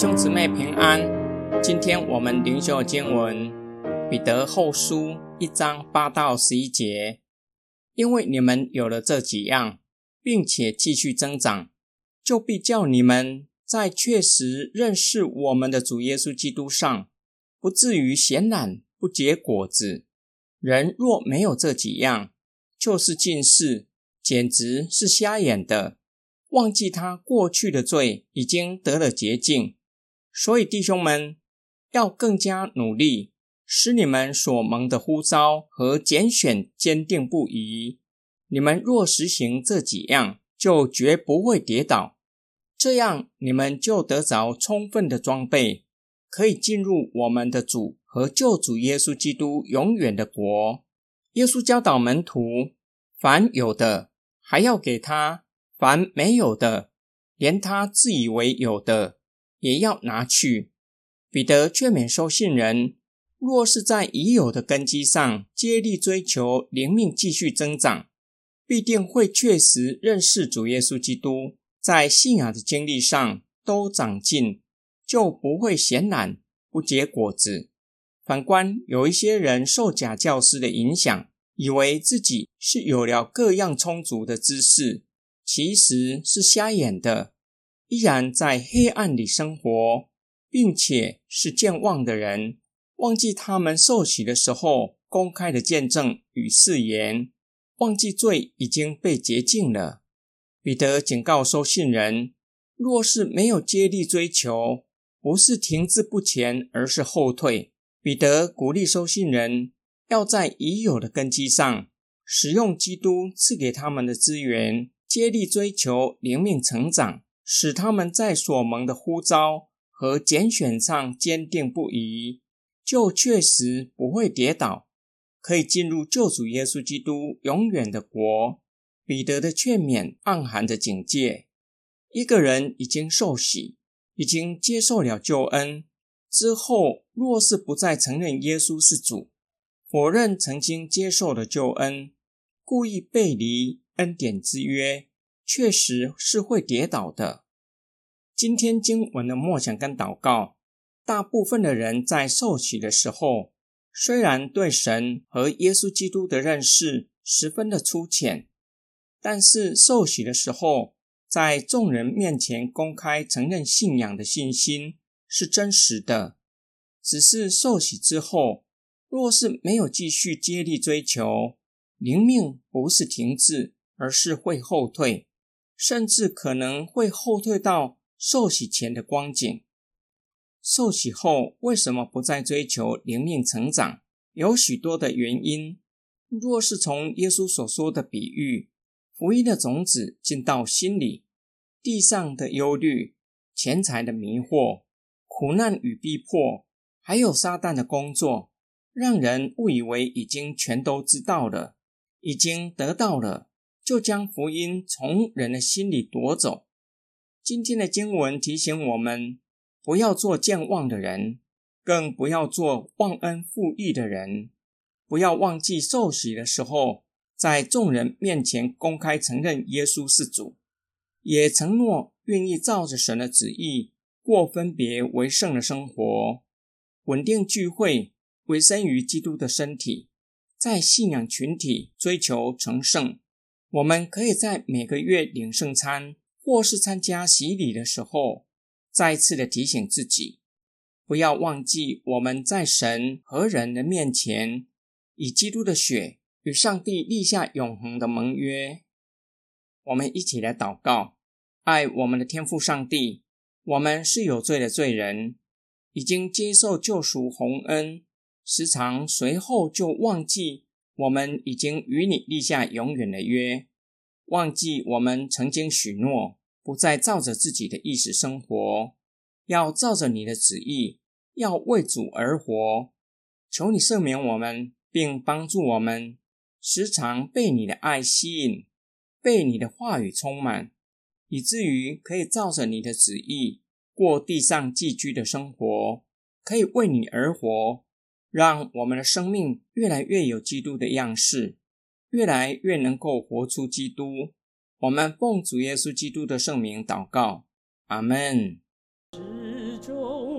兄姊妹平安，今天我们灵修经文《彼得后书》一章八到十一节。因为你们有了这几样，并且继续增长，就必叫你们在确实认识我们的主耶稣基督上，不至于闲懒不结果子。人若没有这几样，就是近视，简直是瞎眼的。忘记他过去的罪已经得了洁净，所以弟兄们要更加努力，使你们所蒙的呼召和拣选坚定不移。你们若实行这几样，就绝不会跌倒。这样你们就得着充分的装备，可以进入我们的主和救主耶稣基督永远的国。耶稣教导门徒：凡有的，还要给他。凡没有的，连他自以为有的，也要拿去。彼得劝勉收信人：若是在已有的根基上接力追求灵命继续增长，必定会确实认识主耶稣基督，在信仰的经历上都长进，就不会闲懒不结果子。反观有一些人受假教师的影响，以为自己是有了各样充足的知识。其实是瞎眼的，依然在黑暗里生活，并且是健忘的人，忘记他们受洗的时候公开的见证与誓言，忘记罪已经被洁净了。彼得警告收信人：若是没有接力追求，不是停滞不前，而是后退。彼得鼓励收信人要在已有的根基上，使用基督赐给他们的资源。接力追求灵命成长，使他们在所蒙的呼召和拣选上坚定不移，就确实不会跌倒，可以进入救主耶稣基督永远的国。彼得的劝勉暗含着警戒：一个人已经受洗，已经接受了救恩之后，若是不再承认耶稣是主，否认曾经接受的救恩，故意背离。恩典之约确实是会跌倒的。今天经文的默想跟祷告，大部分的人在受洗的时候，虽然对神和耶稣基督的认识十分的粗浅，但是受洗的时候，在众人面前公开承认信仰的信心是真实的。只是受洗之后，若是没有继续接力追求，灵命不是停滞。而是会后退，甚至可能会后退到受洗前的光景。受洗后为什么不再追求灵命成长？有许多的原因。若是从耶稣所说的比喻，福音的种子进到心里，地上的忧虑、钱财的迷惑、苦难与逼迫，还有撒旦的工作，让人误以为已经全都知道了，已经得到了。就将福音从人的心里夺走。今天的经文提醒我们，不要做健忘的人，更不要做忘恩负义的人。不要忘记受洗的时候，在众人面前公开承认耶稣是主，也承诺愿意照着神的旨意过分别为圣的生活，稳定聚会，委身于基督的身体，在信仰群体追求成圣。我们可以在每个月领圣餐或是参加洗礼的时候，再次的提醒自己，不要忘记我们在神和人的面前，以基督的血与上帝立下永恒的盟约。我们一起来祷告：爱我们的天父上帝，我们是有罪的罪人，已经接受救赎洪恩，时常随后就忘记。我们已经与你立下永远的约，忘记我们曾经许诺，不再照着自己的意识生活，要照着你的旨意，要为主而活。求你赦免我们，并帮助我们，时常被你的爱吸引，被你的话语充满，以至于可以照着你的旨意过地上寄居的生活，可以为你而活。让我们的生命越来越有基督的样式，越来越能够活出基督。我们奉主耶稣基督的圣名祷告，阿门。始终。